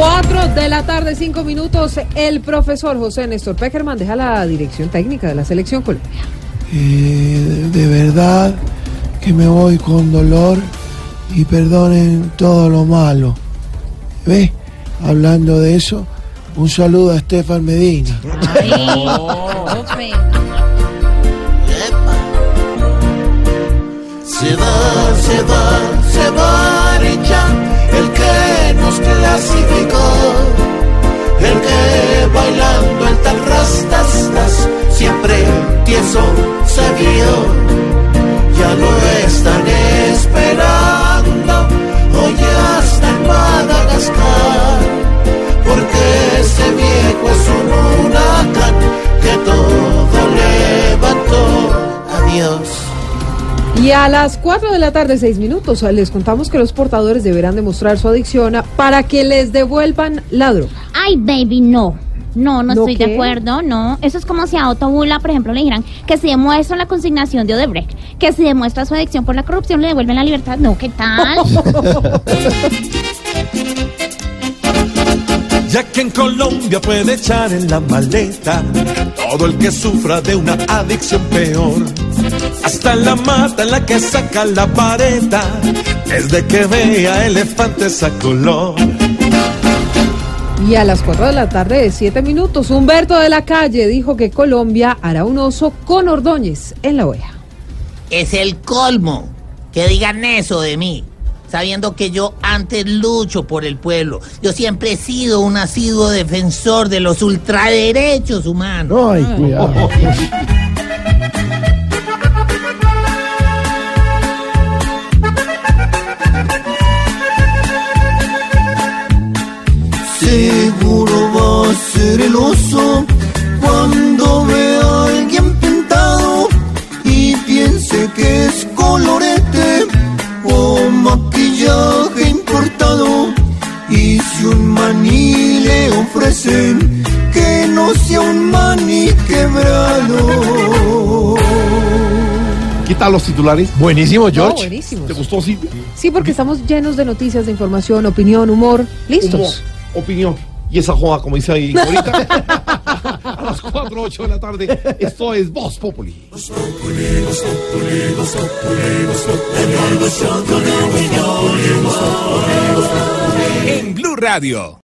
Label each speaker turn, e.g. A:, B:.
A: 4 de la tarde, 5 minutos. El profesor José Néstor Peckerman deja la dirección técnica de la selección Colombia.
B: Eh, de verdad que me voy con dolor y perdonen todo lo malo. ¿Ves? Hablando de eso, un saludo a Estefan Medina.
C: Va, se va, se va tieso se vio, ya lo están esperando, hoy hasta en Madagascar, porque ese viejo es un huracán que todo levantó. Adiós.
A: Y a las 4 de la tarde, 6 minutos, les contamos que los portadores deberán demostrar su adicción para que les devuelvan la droga.
D: Ay, baby, no. No, no,
A: ¿No
D: estoy
A: qué?
D: de acuerdo, no. Eso es como si a Otto Bula, por ejemplo, le dijeran que si demuestra la consignación de Odebrecht, que si demuestra su adicción por la corrupción, le devuelven la libertad. No, ¿qué tal?
E: Ya que en Colombia puede echar en la maleta todo el que sufra de una adicción peor. Hasta en la mata en la que saca la vareta, desde que vea elefantes a color.
A: Y a las 4 de la tarde, 7 minutos, Humberto de la Calle dijo que Colombia hará un oso con Ordóñez en la OEA.
F: Es el colmo que digan eso de mí, sabiendo que yo antes lucho por el pueblo. Yo siempre he sido un asiduo defensor de los ultraderechos humanos.
B: Ay, cuidado.
C: ser el oso cuando vea a alguien pintado y piense que es colorete o maquillaje importado. Y si un maní le ofrecen, que no sea un maní quebrado.
G: ¿Qué tal los titulares? Buenísimo,
A: No,
G: George.
A: buenísimos.
G: ¿Te gustó, Silvia?
A: Sí, porque estamos llenos de noticias, de información, opinión, humor. ¿Listos?
G: Humor, opinión. Y esa joda, como dice ahí ahorita. a las 4, 8 de la tarde. Esto es Voz Populi.
H: En Blue Radio.